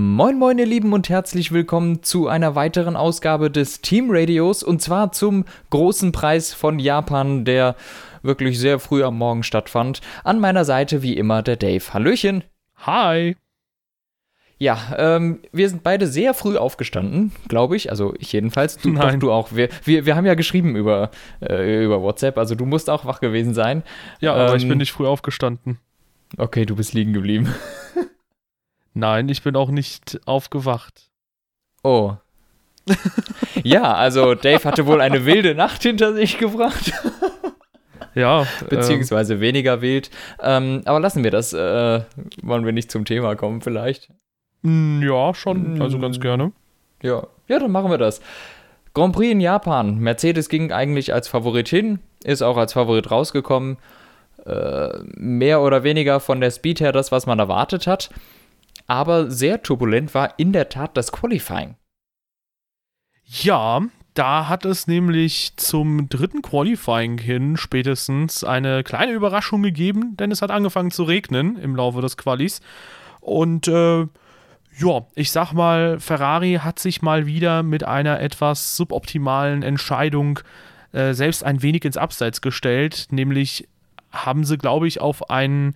Moin moin ihr Lieben und herzlich willkommen zu einer weiteren Ausgabe des Team Radios und zwar zum großen Preis von Japan, der wirklich sehr früh am Morgen stattfand. An meiner Seite wie immer der Dave. Hallöchen. Hi. Ja, ähm, wir sind beide sehr früh aufgestanden, glaube ich. Also ich jedenfalls. Du, Nein. Doch, du auch. Wir, wir, wir haben ja geschrieben über, äh, über WhatsApp, also du musst auch wach gewesen sein. Ja, aber ich Ähm, bin nicht früh aufgestanden. Okay, du bist liegen geblieben. Nein, ich bin auch nicht aufgewacht. Oh. ja, also Dave hatte wohl eine wilde Nacht hinter sich gebracht. Ja, beziehungsweise weniger wild. Ähm, aber lassen wir das. Äh, wollen wir nicht zum Thema kommen, vielleicht? ähm, ja, schon, also ganz Mm. gerne. Ja. Ja, dann machen wir das. Grand Prix in Japan. Mercedes ging eigentlich als Favorit hin, ist auch als Favorit rausgekommen. Äh, mehr oder weniger von der Speed her das, was man erwartet hat. Aber sehr turbulent war in der Tat das Qualifying. Ja, da hat es nämlich zum dritten Qualifying hin spätestens eine kleine Überraschung gegeben, denn es hat angefangen zu regnen im Laufe des Qualis. Und äh, ja, ich sag mal, Ferrari hat sich mal wieder mit einer etwas suboptimalen Entscheidung äh, selbst ein wenig ins Abseits gestellt, nämlich haben sie, glaube ich, auf einen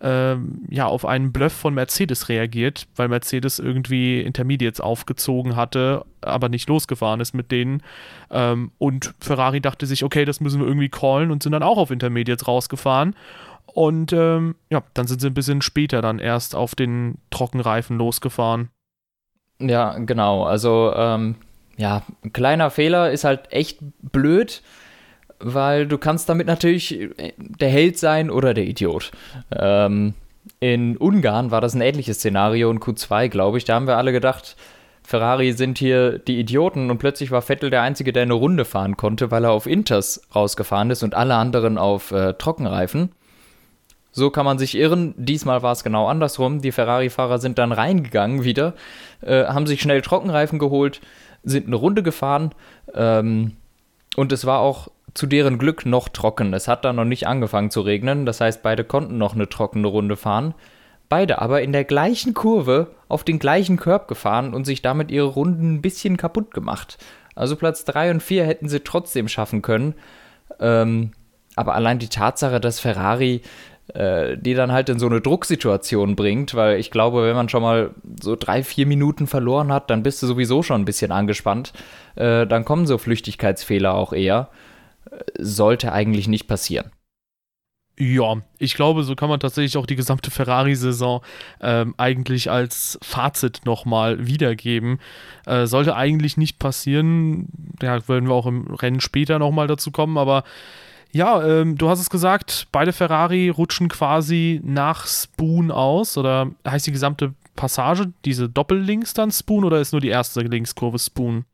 ähm, ja, auf einen Bluff von Mercedes reagiert, weil Mercedes irgendwie Intermediates aufgezogen hatte, aber nicht losgefahren ist mit denen. Ähm, und Ferrari dachte sich, okay, das müssen wir irgendwie callen und sind dann auch auf Intermediates rausgefahren. Und ähm, ja, dann sind sie ein bisschen später dann erst auf den Trockenreifen losgefahren. Ja, genau. Also, ähm, ja, ein kleiner Fehler ist halt echt blöd, weil du kannst damit natürlich äh, der Held sein oder der Idiot. Ähm, in Ungarn war das ein ähnliches Szenario in Q2, glaube ich. Da haben wir alle gedacht, Ferrari sind hier die Idioten und plötzlich war Vettel der Einzige, der eine Runde fahren konnte, weil er auf Inters rausgefahren ist und alle anderen auf äh, Trockenreifen. So kann man sich irren. Diesmal war es genau andersrum. Die Ferrari-Fahrer sind dann reingegangen wieder, äh, haben sich schnell Trockenreifen geholt, sind eine Runde gefahren ähm, und es war auch zu deren Glück noch trocken. Es hat dann noch nicht angefangen zu regnen, das heißt, beide konnten noch eine trockene Runde fahren. Beide aber in der gleichen Kurve auf den gleichen Curb gefahren und sich damit ihre Runden ein bisschen kaputt gemacht. Also Platz 3 und 4 hätten sie trotzdem schaffen können. Ähm, aber allein die Tatsache, dass Ferrari äh, die dann halt in so eine Drucksituation bringt, weil ich glaube, wenn man schon mal so drei, vier Minuten verloren hat, dann bist du sowieso schon ein bisschen angespannt. Äh, dann kommen so Flüchtigkeitsfehler auch eher. Sollte eigentlich nicht passieren. Ja, ich glaube, so kann man tatsächlich auch die gesamte Ferrari-Saison ähm, eigentlich als Fazit nochmal wiedergeben. Äh, sollte eigentlich nicht passieren. Ja, werden wir auch im Rennen später nochmal dazu kommen, aber ja, ähm, du hast es gesagt, beide Ferrari rutschen quasi nach Spoon aus oder heißt die gesamte Passage diese Doppellinks dann Spoon oder ist nur die erste Linkskurve Spoon?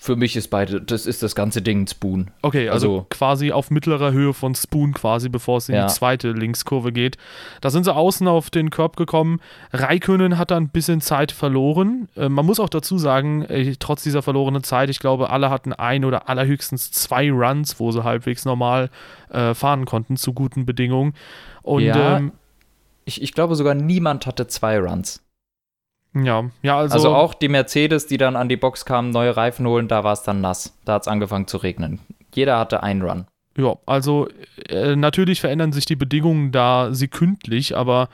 Für mich ist beide, das ist das ganze Ding ein Spoon. Okay, also, Also- quasi auf mittlerer Höhe von Spoon quasi, bevor es in Ja. die zweite Linkskurve geht. Da sind sie außen auf den Körb gekommen. Raikönen hat da ein bisschen Zeit verloren. Äh, man muss auch dazu sagen, äh, trotz dieser verlorenen Zeit, ich glaube, alle hatten ein oder allerhöchstens zwei Runs, wo sie halbwegs normal äh, fahren konnten zu guten Bedingungen. Und Ja, ähm, Ich, ich glaube sogar niemand hatte zwei Runs. Ja, ja, also, Also, auch die Mercedes, die dann an die Box kamen, neue Reifen holen, da war es dann nass. Da hat es angefangen zu regnen. Jeder hatte einen Run. Ja, also äh, natürlich verändern sich die Bedingungen da sekündlich, aber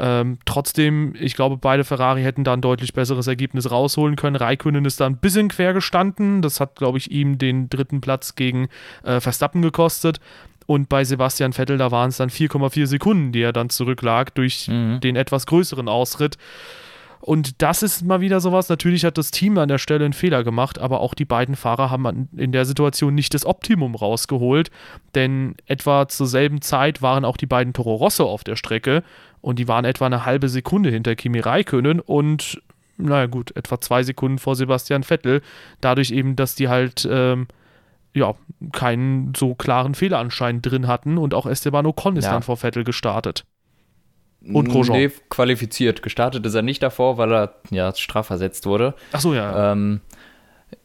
ähm, trotzdem, ich glaube, beide Ferrari hätten da ein deutlich besseres Ergebnis rausholen können. Raikönnen ist da ein bisschen quer gestanden. Das hat, glaube ich, ihm den dritten Platz gegen äh, Verstappen gekostet. Und bei Sebastian Vettel, da waren es dann 4,4 Sekunden, die er dann zurücklag durch Mhm. den etwas größeren Ausritt. Und das ist mal wieder sowas. Natürlich hat das Team an der Stelle einen Fehler gemacht, aber auch die beiden Fahrer haben in der Situation nicht das Optimum rausgeholt. Denn etwa zur selben Zeit waren auch die beiden Toro Rosso auf der Strecke und die waren etwa eine halbe Sekunde hinter Kimi Räikkönen und, naja, gut, etwa zwei Sekunden vor Sebastian Vettel. Dadurch eben, dass die halt. Ähm, ja, keinen so klaren Fehler anscheinend drin hatten und auch Esteban Ocon ist Ja. dann vor Vettel gestartet. Und Grosjean. Nee, qualifiziert. Gestartet ist er nicht davor, weil er ja strafversetzt wurde. Achso, ja. Ähm,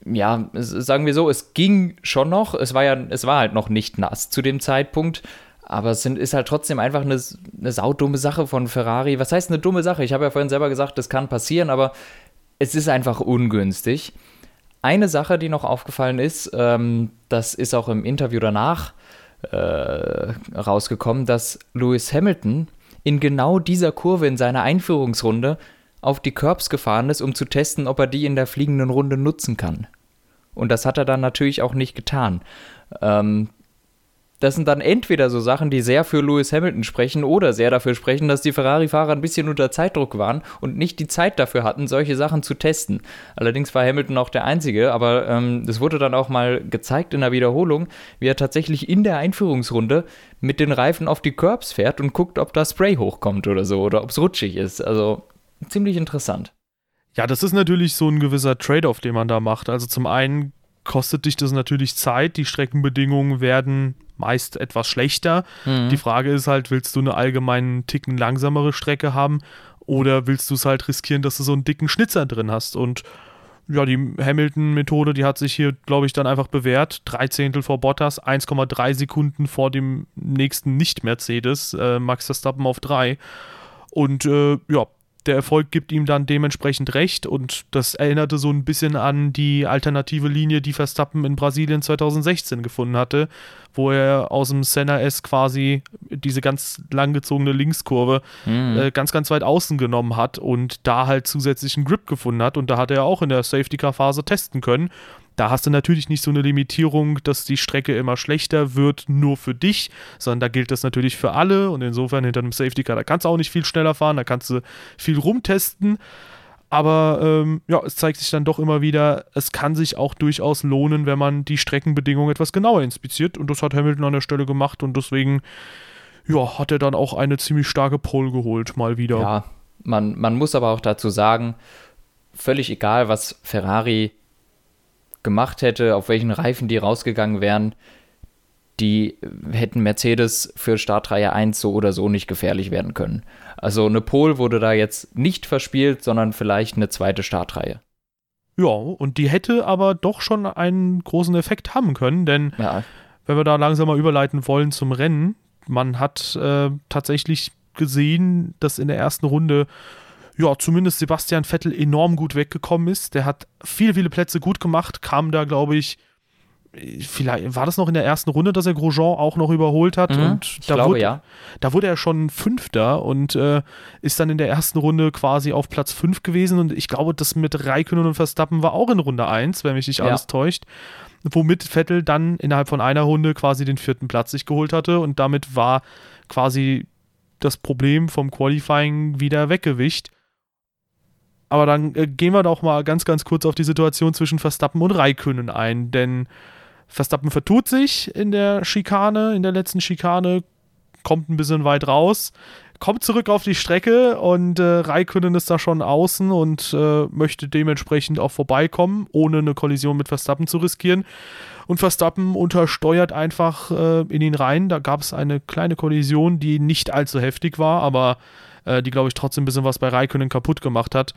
ja, sagen wir so, es ging schon noch. Es war ja, es war halt noch nicht nass zu dem Zeitpunkt. Aber es sind, ist halt trotzdem einfach eine, eine saudumme Sache von Ferrari. Was heißt eine dumme Sache? Ich habe ja vorhin selber gesagt, das kann passieren, aber es ist einfach ungünstig. Eine Sache, die noch aufgefallen ist, ähm, das ist auch im Interview danach äh, rausgekommen, dass Lewis Hamilton in genau dieser Kurve in seiner Einführungsrunde auf die Curbs gefahren ist, um zu testen, ob er die in der fliegenden Runde nutzen kann. Und das hat er dann natürlich auch nicht getan. Ähm, das sind dann entweder so Sachen, die sehr für Lewis Hamilton sprechen oder sehr dafür sprechen, dass die Ferrari-Fahrer ein bisschen unter Zeitdruck waren und nicht die Zeit dafür hatten, solche Sachen zu testen. Allerdings war Hamilton auch der Einzige, aber ähm, es wurde dann auch mal gezeigt in der Wiederholung, wie er tatsächlich in der Einführungsrunde mit den Reifen auf die Curbs fährt und guckt, ob da Spray hochkommt oder so oder ob es rutschig ist. Also ziemlich interessant. Ja, das ist natürlich so ein gewisser Trade-off, den man da macht. Also zum einen kostet dich das natürlich Zeit, die Streckenbedingungen werden meist etwas schlechter. Mhm. Die Frage ist halt, willst du eine allgemein Ticken langsamere Strecke haben oder willst du es halt riskieren, dass du so einen dicken Schnitzer drin hast? Und ja, die Hamilton-Methode, die hat sich hier, glaube ich, dann einfach bewährt. Drei Zehntel vor Bottas, 1,3 Sekunden vor dem nächsten Nicht-Mercedes, äh, Max Verstappen auf drei. Und äh, ja, der Erfolg gibt ihm dann dementsprechend recht. Und das erinnerte so ein bisschen an die alternative Linie, die Verstappen in Brasilien 2016 gefunden hatte, wo er aus dem Senna S quasi diese ganz langgezogene Linkskurve mhm. äh, ganz, ganz weit außen genommen hat und da halt zusätzlichen Grip gefunden hat. Und da hat er auch in der Safety-Car-Phase testen können da hast du natürlich nicht so eine Limitierung, dass die Strecke immer schlechter wird, nur für dich, sondern da gilt das natürlich für alle und insofern hinter einem Safety Car, da kannst du auch nicht viel schneller fahren, da kannst du viel rumtesten. Aber ähm, ja, es zeigt sich dann doch immer wieder, es kann sich auch durchaus lohnen, wenn man die Streckenbedingungen etwas genauer inspiziert. Und das hat Hamilton an der Stelle gemacht und deswegen ja, hat er dann auch eine ziemlich starke Pole geholt, mal wieder. Ja, man, man muss aber auch dazu sagen, völlig egal, was Ferrari gemacht hätte, auf welchen Reifen die rausgegangen wären, die hätten Mercedes für Startreihe 1 so oder so nicht gefährlich werden können. Also eine Pole wurde da jetzt nicht verspielt, sondern vielleicht eine zweite Startreihe. Ja, und die hätte aber doch schon einen großen Effekt haben können, denn ja. wenn wir da langsam mal überleiten wollen zum Rennen, man hat äh, tatsächlich gesehen, dass in der ersten Runde ja, zumindest Sebastian Vettel enorm gut weggekommen ist. Der hat viele, viele Plätze gut gemacht, kam da, glaube ich, vielleicht war das noch in der ersten Runde, dass er Grosjean auch noch überholt hat. Mhm, und da, glaube, wurde, ja. da wurde er schon Fünfter und äh, ist dann in der ersten Runde quasi auf Platz 5 gewesen. Und ich glaube, das mit Raikkonen und Verstappen war auch in Runde 1, wenn mich nicht alles ja. täuscht. Womit Vettel dann innerhalb von einer Runde quasi den vierten Platz sich geholt hatte. Und damit war quasi das Problem vom Qualifying wieder weggewischt. Aber dann äh, gehen wir doch mal ganz, ganz kurz auf die Situation zwischen Verstappen und Raikönnen ein, denn Verstappen vertut sich in der Schikane, in der letzten Schikane, kommt ein bisschen weit raus, kommt zurück auf die Strecke und äh, Raikönnen ist da schon außen und äh, möchte dementsprechend auch vorbeikommen, ohne eine Kollision mit Verstappen zu riskieren. Und Verstappen untersteuert einfach äh, in ihn rein. Da gab es eine kleine Kollision, die nicht allzu heftig war, aber äh, die, glaube ich, trotzdem ein bisschen was bei Raikönnen kaputt gemacht hat.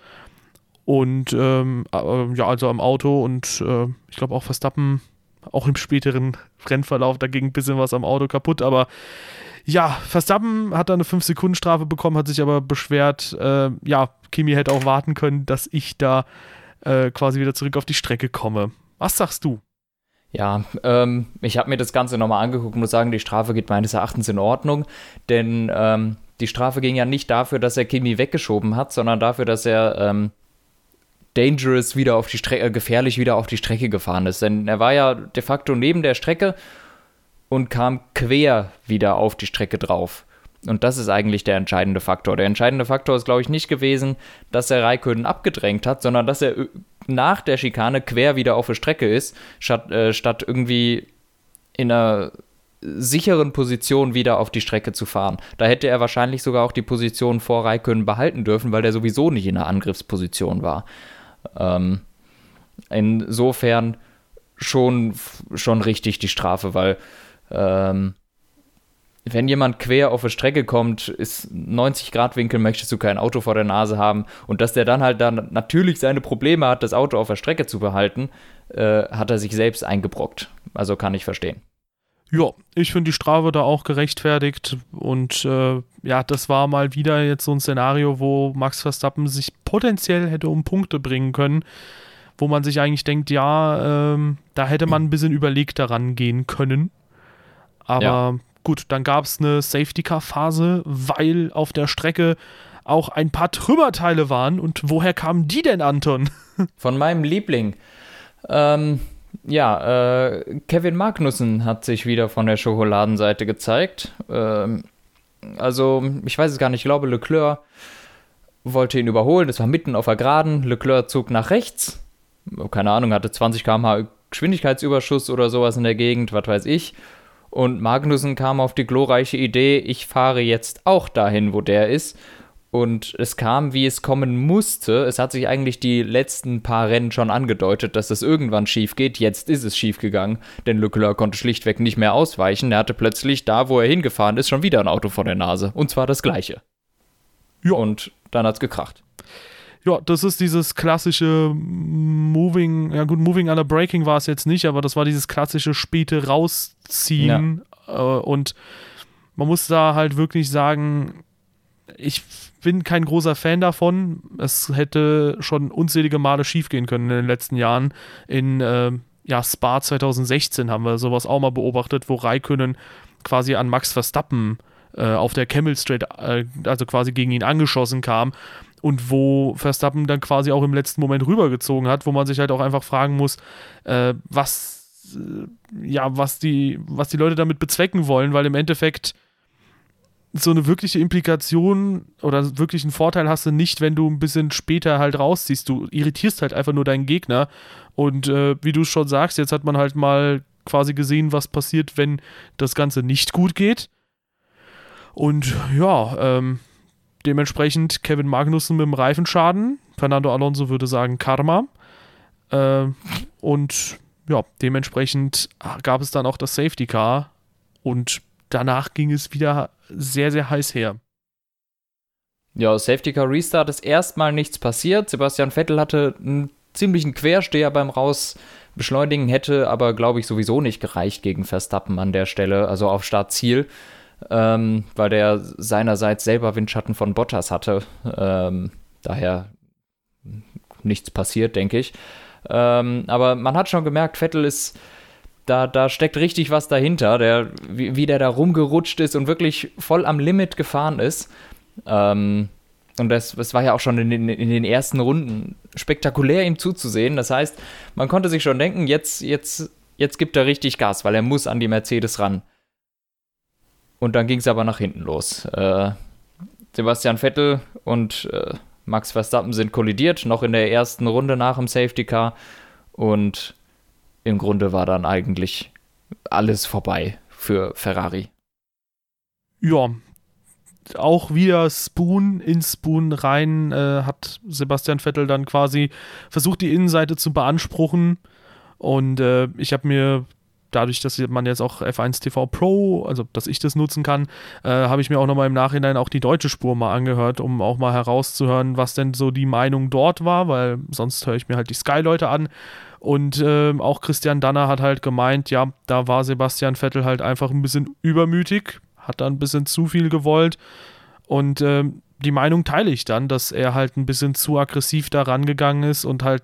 Und ähm, äh, ja, also am Auto und äh, ich glaube auch Verstappen, auch im späteren Rennverlauf, da ging ein bisschen was am Auto kaputt, aber ja, Verstappen hat da eine 5-Sekunden-Strafe bekommen, hat sich aber beschwert, äh, ja, Kimi hätte auch warten können, dass ich da äh, quasi wieder zurück auf die Strecke komme. Was sagst du? Ja, ähm, ich habe mir das Ganze nochmal angeguckt und muss sagen, die Strafe geht meines Erachtens in Ordnung, denn ähm, die Strafe ging ja nicht dafür, dass er Kimi weggeschoben hat, sondern dafür, dass er ähm, dangerous wieder auf die Strecke, äh, gefährlich wieder auf die Strecke gefahren ist. Denn er war ja de facto neben der Strecke und kam quer wieder auf die Strecke drauf. Und das ist eigentlich der entscheidende Faktor. Der entscheidende Faktor ist, glaube ich, nicht gewesen, dass er Raikönnen abgedrängt hat, sondern dass er nach der Schikane quer wieder auf der Strecke ist, statt, äh, statt irgendwie in einer sicheren Position wieder auf die Strecke zu fahren. Da hätte er wahrscheinlich sogar auch die Position vor Raikönnen behalten dürfen, weil der sowieso nicht in einer Angriffsposition war. Ähm, insofern schon, schon richtig die Strafe, weil ähm, wenn jemand quer auf eine Strecke kommt, ist 90 Grad Winkel, möchtest du kein Auto vor der Nase haben und dass der dann halt dann natürlich seine Probleme hat, das Auto auf der Strecke zu behalten, äh, hat er sich selbst eingebrockt. Also kann ich verstehen. Ja, ich finde die Strafe da auch gerechtfertigt und äh, ja, das war mal wieder jetzt so ein Szenario, wo Max Verstappen sich potenziell hätte um Punkte bringen können, wo man sich eigentlich denkt, ja, ähm, da hätte man ein bisschen überlegt daran gehen können. Aber ja. gut, dann gab es eine Safety-Car-Phase, weil auf der Strecke auch ein paar Trümmerteile waren. Und woher kamen die denn, Anton? Von meinem Liebling. Ähm, ja, äh, Kevin Magnussen hat sich wieder von der Schokoladenseite gezeigt. Ähm, also, ich weiß es gar nicht, ich glaube, Leclerc wollte ihn überholen. Das war mitten auf der Geraden. Leclerc zog nach rechts. Keine Ahnung, hatte 20 km/h Geschwindigkeitsüberschuss oder sowas in der Gegend, was weiß ich. Und Magnussen kam auf die glorreiche Idee, ich fahre jetzt auch dahin, wo der ist und es kam, wie es kommen musste. Es hat sich eigentlich die letzten paar Rennen schon angedeutet, dass es irgendwann schief geht. Jetzt ist es schief gegangen, denn Leclerc konnte schlichtweg nicht mehr ausweichen. Er hatte plötzlich da, wo er hingefahren ist, schon wieder ein Auto vor der Nase. Und zwar das gleiche. Ja. Und dann hat es gekracht. Ja, das ist dieses klassische Moving, ja gut, Moving under Braking war es jetzt nicht, aber das war dieses klassische späte Rausziehen. Ja. Äh, und man muss da halt wirklich sagen, ich bin kein großer Fan davon. Es hätte schon unzählige Male schiefgehen können in den letzten Jahren. In äh, ja, Spa 2016 haben wir sowas auch mal beobachtet, wo Raikönnen quasi an Max Verstappen äh, auf der Camel Straight, äh, also quasi gegen ihn angeschossen kam und wo Verstappen dann quasi auch im letzten Moment rübergezogen hat, wo man sich halt auch einfach fragen muss, äh, was äh, ja, was die, was die Leute damit bezwecken wollen, weil im Endeffekt so eine wirkliche Implikation oder wirklich einen Vorteil hast du nicht, wenn du ein bisschen später halt rausziehst. Du irritierst halt einfach nur deinen Gegner. Und äh, wie du schon sagst, jetzt hat man halt mal quasi gesehen, was passiert, wenn das Ganze nicht gut geht. Und ja, ähm, dementsprechend Kevin Magnussen mit dem Reifenschaden. Fernando Alonso würde sagen Karma. Äh, und ja, dementsprechend gab es dann auch das Safety Car. Und danach ging es wieder sehr, sehr heiß her. Ja, Safety Car Restart ist erstmal nichts passiert. Sebastian Vettel hatte einen ziemlichen Quersteher beim Rausbeschleunigen, hätte aber, glaube ich, sowieso nicht gereicht gegen Verstappen an der Stelle, also auf Startziel, ähm, weil der seinerseits selber Windschatten von Bottas hatte. Ähm, daher nichts passiert, denke ich. Ähm, aber man hat schon gemerkt, Vettel ist da, da steckt richtig was dahinter, der, wie, wie der da rumgerutscht ist und wirklich voll am Limit gefahren ist. Ähm, und das, das war ja auch schon in den, in den ersten Runden spektakulär, ihm zuzusehen. Das heißt, man konnte sich schon denken, jetzt, jetzt, jetzt gibt er richtig Gas, weil er muss an die Mercedes ran. Und dann ging es aber nach hinten los. Äh, Sebastian Vettel und äh, Max Verstappen sind kollidiert, noch in der ersten Runde nach dem Safety Car. Und im Grunde war dann eigentlich alles vorbei für Ferrari. Ja, auch wieder Spoon in Spoon rein äh, hat Sebastian Vettel dann quasi versucht, die Innenseite zu beanspruchen. Und äh, ich habe mir dadurch, dass man jetzt auch F1 TV Pro, also dass ich das nutzen kann, äh, habe ich mir auch nochmal im Nachhinein auch die deutsche Spur mal angehört, um auch mal herauszuhören, was denn so die Meinung dort war, weil sonst höre ich mir halt die Sky-Leute an. Und äh, auch Christian Danner hat halt gemeint, ja, da war Sebastian Vettel halt einfach ein bisschen übermütig, hat da ein bisschen zu viel gewollt. Und äh, die Meinung teile ich dann, dass er halt ein bisschen zu aggressiv da rangegangen ist und halt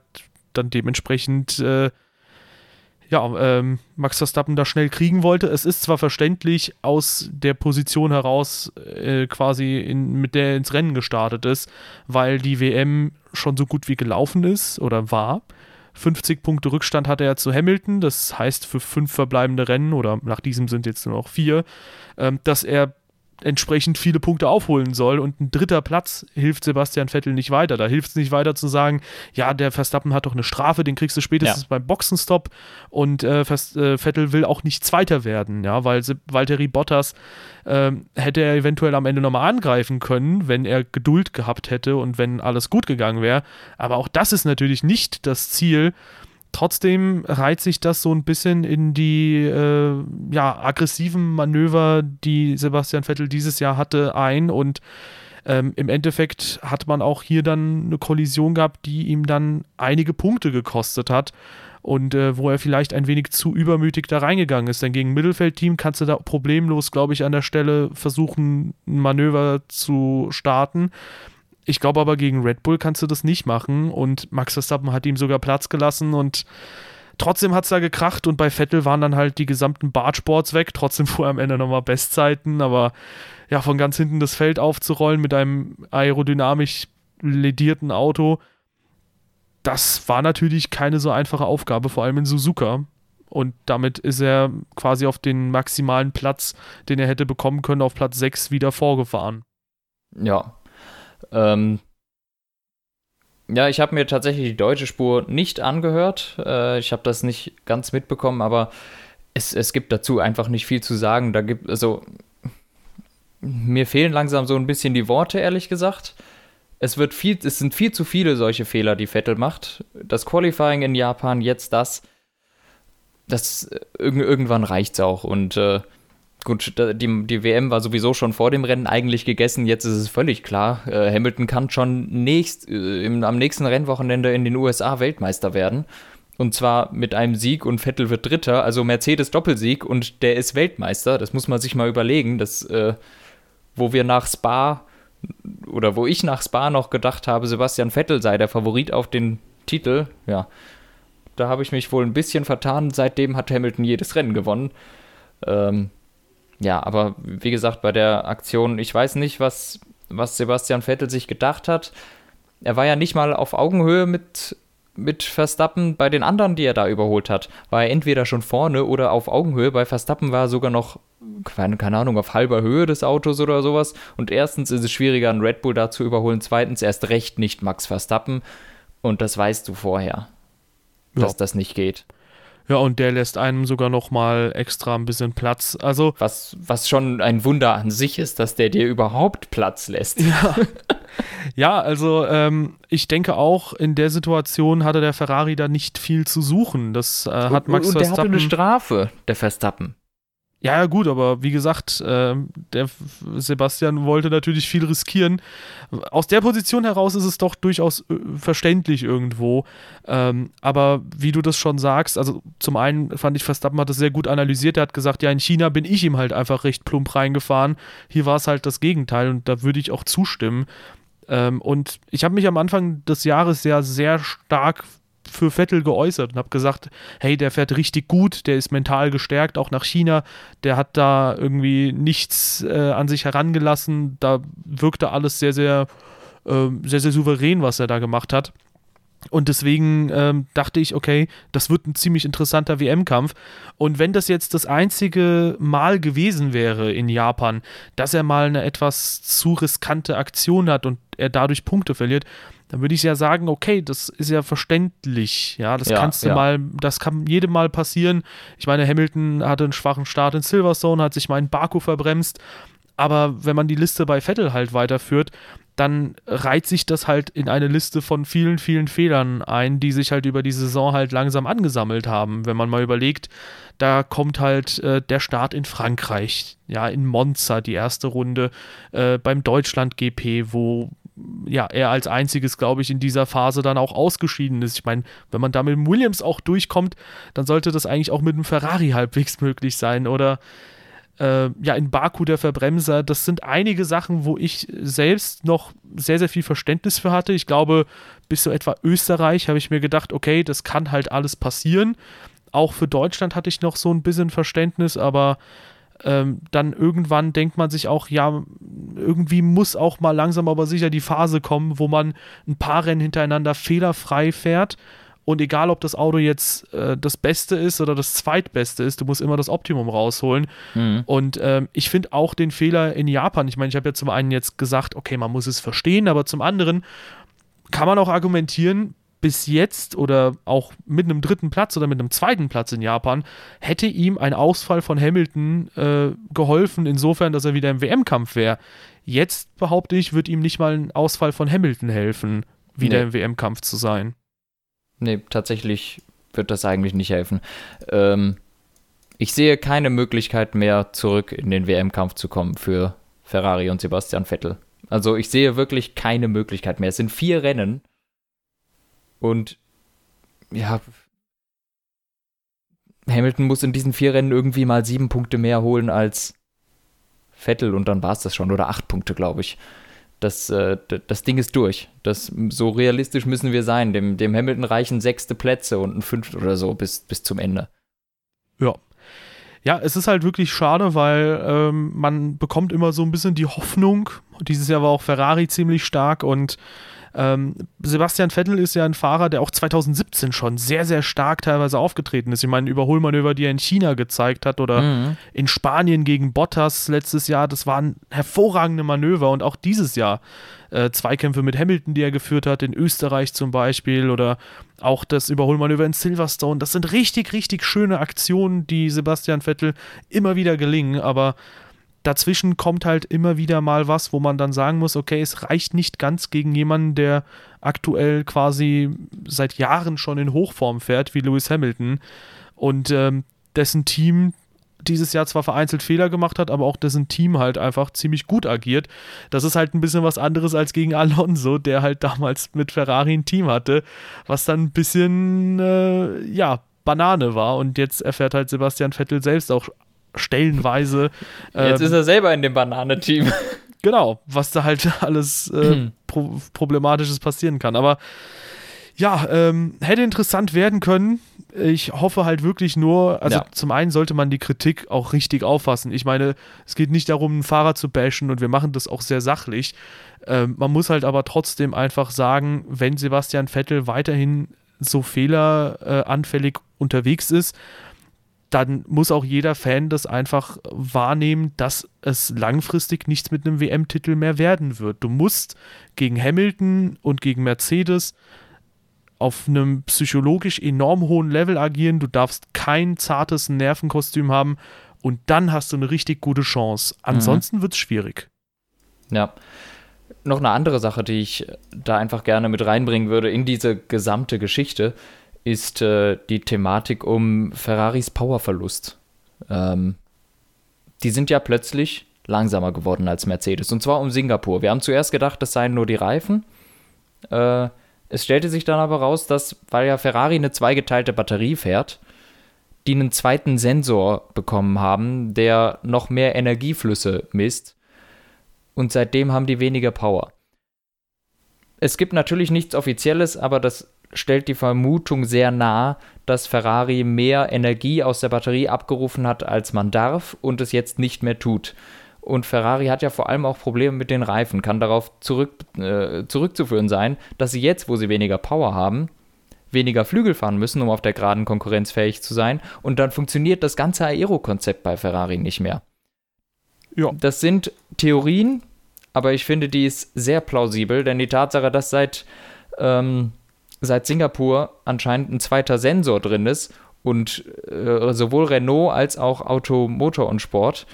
dann dementsprechend äh, ja, ähm, Max Verstappen da schnell kriegen wollte. Es ist zwar verständlich aus der Position heraus äh, quasi in, mit der er ins Rennen gestartet ist, weil die WM schon so gut wie gelaufen ist oder war. 50 Punkte Rückstand hatte er zu Hamilton, das heißt für fünf verbleibende Rennen oder nach diesem sind jetzt nur noch vier, ähm, dass er entsprechend viele Punkte aufholen soll. Und ein dritter Platz hilft Sebastian Vettel nicht weiter. Da hilft es nicht weiter zu sagen, ja, der Verstappen hat doch eine Strafe, den kriegst du spätestens ja. beim Boxenstopp. Und äh, äh, Vettel will auch nicht Zweiter werden, ja, weil Valtteri Bottas äh, hätte er eventuell am Ende nochmal angreifen können, wenn er Geduld gehabt hätte und wenn alles gut gegangen wäre. Aber auch das ist natürlich nicht das Ziel. Trotzdem reiht sich das so ein bisschen in die äh, ja, aggressiven Manöver, die Sebastian Vettel dieses Jahr hatte, ein. Und ähm, im Endeffekt hat man auch hier dann eine Kollision gehabt, die ihm dann einige Punkte gekostet hat. und äh, wo er vielleicht ein wenig zu übermütig da reingegangen ist. Denn gegen Mittelfeldteam kannst du da problemlos, glaube ich, an der Stelle versuchen, ein Manöver zu starten. Ich glaube aber, gegen Red Bull kannst du das nicht machen und Max Verstappen hat ihm sogar Platz gelassen und trotzdem hat es da gekracht und bei Vettel waren dann halt die gesamten Bartsports weg. Trotzdem fuhr er am Ende nochmal Bestzeiten, aber ja, von ganz hinten das Feld aufzurollen mit einem aerodynamisch ledierten Auto, das war natürlich keine so einfache Aufgabe, vor allem in Suzuka. Und damit ist er quasi auf den maximalen Platz, den er hätte bekommen können, auf Platz 6 wieder vorgefahren. Ja. Ähm, ja, ich habe mir tatsächlich die deutsche Spur nicht angehört. Äh, ich habe das nicht ganz mitbekommen, aber es, es gibt dazu einfach nicht viel zu sagen. Da gibt, also, mir fehlen langsam so ein bisschen die Worte, ehrlich gesagt. Es wird viel, es sind viel zu viele solche Fehler, die Vettel macht. Das Qualifying in Japan, jetzt das. Das irgendwann reicht's auch. Und äh, gut, die, die WM war sowieso schon vor dem Rennen eigentlich gegessen. Jetzt ist es völlig klar. Äh, Hamilton kann schon nächst, äh, im, am nächsten Rennwochenende in den USA Weltmeister werden. Und zwar mit einem Sieg und Vettel wird Dritter, also Mercedes Doppelsieg und der ist Weltmeister. Das muss man sich mal überlegen. Das, äh, wo wir nach Spa oder wo ich nach Spa noch gedacht habe, Sebastian Vettel sei der Favorit auf den Titel, ja, da habe ich mich wohl ein bisschen vertan. Seitdem hat Hamilton jedes Rennen gewonnen. Ähm, ja, aber wie gesagt, bei der Aktion, ich weiß nicht, was, was Sebastian Vettel sich gedacht hat. Er war ja nicht mal auf Augenhöhe mit mit Verstappen bei den anderen, die er da überholt hat, war er entweder schon vorne oder auf Augenhöhe. Bei Verstappen war er sogar noch, keine, keine Ahnung, auf halber Höhe des Autos oder sowas. Und erstens ist es schwieriger, einen Red Bull da zu überholen. Zweitens erst recht nicht Max Verstappen. Und das weißt du vorher, ja. dass das nicht geht. Ja, und der lässt einem sogar noch mal extra ein bisschen Platz. Also was, was schon ein Wunder an sich ist, dass der dir überhaupt Platz lässt. Ja, ja also ähm, ich denke auch, in der Situation hatte der Ferrari da nicht viel zu suchen. Das äh, hat Max und, und Verstappen. Der hatte eine Strafe, der Verstappen. Ja, gut, aber wie gesagt, äh, der Sebastian wollte natürlich viel riskieren. Aus der Position heraus ist es doch durchaus äh, verständlich irgendwo. Ähm, aber wie du das schon sagst, also zum einen fand ich, Verstappen hat das sehr gut analysiert. Er hat gesagt, ja, in China bin ich ihm halt einfach recht plump reingefahren. Hier war es halt das Gegenteil und da würde ich auch zustimmen. Ähm, und ich habe mich am Anfang des Jahres ja sehr stark für Vettel geäußert und habe gesagt, hey, der fährt richtig gut, der ist mental gestärkt, auch nach China, der hat da irgendwie nichts äh, an sich herangelassen, da wirkte alles sehr, sehr, äh, sehr, sehr souverän, was er da gemacht hat. Und deswegen ähm, dachte ich, okay, das wird ein ziemlich interessanter WM-Kampf. Und wenn das jetzt das einzige Mal gewesen wäre in Japan, dass er mal eine etwas zu riskante Aktion hat und er dadurch Punkte verliert, dann würde ich ja sagen, okay, das ist ja verständlich. Ja, das ja, kannst du ja. mal, das kann jedem mal passieren. Ich meine, Hamilton hatte einen schwachen Start in Silverstone, hat sich mal in Baku verbremst. Aber wenn man die Liste bei Vettel halt weiterführt, dann reiht sich das halt in eine Liste von vielen, vielen Fehlern ein, die sich halt über die Saison halt langsam angesammelt haben. Wenn man mal überlegt, da kommt halt äh, der Start in Frankreich, ja, in Monza die erste Runde, äh, beim Deutschland GP, wo ja, er als einziges, glaube ich, in dieser Phase dann auch ausgeschieden ist. Ich meine, wenn man da mit Williams auch durchkommt, dann sollte das eigentlich auch mit dem Ferrari halbwegs möglich sein. Oder äh, ja, in Baku der Verbremser. Das sind einige Sachen, wo ich selbst noch sehr, sehr viel Verständnis für hatte. Ich glaube, bis so etwa Österreich habe ich mir gedacht, okay, das kann halt alles passieren. Auch für Deutschland hatte ich noch so ein bisschen Verständnis, aber ähm, dann irgendwann denkt man sich auch, ja, irgendwie muss auch mal langsam aber sicher die Phase kommen, wo man ein paar Rennen hintereinander fehlerfrei fährt. Und egal, ob das Auto jetzt äh, das Beste ist oder das Zweitbeste ist, du musst immer das Optimum rausholen. Mhm. Und ähm, ich finde auch den Fehler in Japan, ich meine, ich habe ja zum einen jetzt gesagt, okay, man muss es verstehen, aber zum anderen kann man auch argumentieren, bis jetzt oder auch mit einem dritten Platz oder mit einem zweiten Platz in Japan hätte ihm ein Ausfall von Hamilton äh, geholfen, insofern, dass er wieder im WM-Kampf wäre. Jetzt behaupte ich, wird ihm nicht mal ein Ausfall von Hamilton helfen, wieder nee. im WM-Kampf zu sein. Nee, tatsächlich wird das eigentlich nicht helfen. Ähm, ich sehe keine Möglichkeit mehr, zurück in den WM-Kampf zu kommen für Ferrari und Sebastian Vettel. Also ich sehe wirklich keine Möglichkeit mehr. Es sind vier Rennen und ja, Hamilton muss in diesen vier Rennen irgendwie mal sieben Punkte mehr holen als Vettel und dann war es das schon. Oder acht Punkte, glaube ich. Das, äh, das Ding ist durch. Das, so realistisch müssen wir sein. Dem, dem Hamilton reichen sechste Plätze und ein fünfte oder so bis, bis zum Ende. Ja. Ja, es ist halt wirklich schade, weil ähm, man bekommt immer so ein bisschen die Hoffnung. Dieses Jahr war auch Ferrari ziemlich stark und ähm, Sebastian Vettel ist ja ein Fahrer, der auch 2017 schon sehr, sehr stark teilweise aufgetreten ist. Ich meine, Überholmanöver, die er in China gezeigt hat oder mhm. in Spanien gegen Bottas letztes Jahr, das waren hervorragende Manöver und auch dieses Jahr äh, Zweikämpfe mit Hamilton, die er geführt hat, in Österreich zum Beispiel oder auch das Überholmanöver in Silverstone. Das sind richtig, richtig schöne Aktionen, die Sebastian Vettel immer wieder gelingen, aber dazwischen kommt halt immer wieder mal was, wo man dann sagen muss, okay, es reicht nicht ganz gegen jemanden, der aktuell quasi seit Jahren schon in Hochform fährt, wie Lewis Hamilton. Und ähm, dessen Team dieses Jahr zwar vereinzelt Fehler gemacht hat, aber auch dessen Team halt einfach ziemlich gut agiert. Das ist halt ein bisschen was anderes als gegen Alonso, der halt damals mit Ferrari ein Team hatte, was dann ein bisschen, äh, ja, Banane war. Und jetzt erfährt halt Sebastian Vettel selbst auch stellenweise. Jetzt ähm, ist er selber in dem Bananenteam. Genau, was da halt alles äh, mhm. pro Problematisches passieren kann. Aber ja, ähm, hätte interessant werden können. Ich hoffe halt wirklich nur, also ja. zum einen sollte man die Kritik auch richtig auffassen. Ich meine, es geht nicht darum, einen Fahrer zu bashen und wir machen das auch sehr sachlich. Ähm, man muss halt aber trotzdem einfach sagen, wenn Sebastian Vettel weiterhin so fehleranfällig unterwegs ist, dann muss auch jeder Fan das einfach wahrnehmen, dass es langfristig nichts mit einem WM-Titel mehr werden wird. Du musst gegen Hamilton und gegen Mercedes auf einem psychologisch enorm hohen Level agieren. Du darfst kein zartes Nervenkostüm haben und dann hast du eine richtig gute Chance. Ansonsten mhm. wird es schwierig. Ja. Noch eine andere Sache, die ich da einfach gerne mit reinbringen würde in diese gesamte Geschichte ist äh, die Thematik um Ferraris Powerverlust. Ähm, die sind ja plötzlich langsamer geworden als Mercedes. Und zwar um Singapur. Wir haben zuerst gedacht, das seien nur die Reifen. Äh, es stellte sich dann aber raus, dass, weil ja Ferrari eine zweigeteilte Batterie fährt, die einen zweiten Sensor bekommen haben, der noch mehr Energieflüsse misst. Und seitdem haben die weniger Power. Es gibt natürlich nichts Offizielles, aber das stellt die Vermutung sehr nah, dass Ferrari mehr Energie aus der Batterie abgerufen hat, als man darf und es jetzt nicht mehr tut. Und Ferrari hat ja vor allem auch Probleme mit den Reifen, kann darauf zurück, äh, zurückzuführen sein, dass sie jetzt, wo sie weniger Power haben, weniger Flügel fahren müssen, um auf der Geraden konkurrenzfähig zu sein. Und dann funktioniert das ganze Aero-Konzept bei Ferrari nicht mehr. Ja. Das sind Theorien, aber ich finde, die ist sehr plausibel, denn die Tatsache, dass seit ähm, seit Singapur anscheinend ein zweiter Sensor drin ist und äh, sowohl Renault als auch Auto, Motor und Sport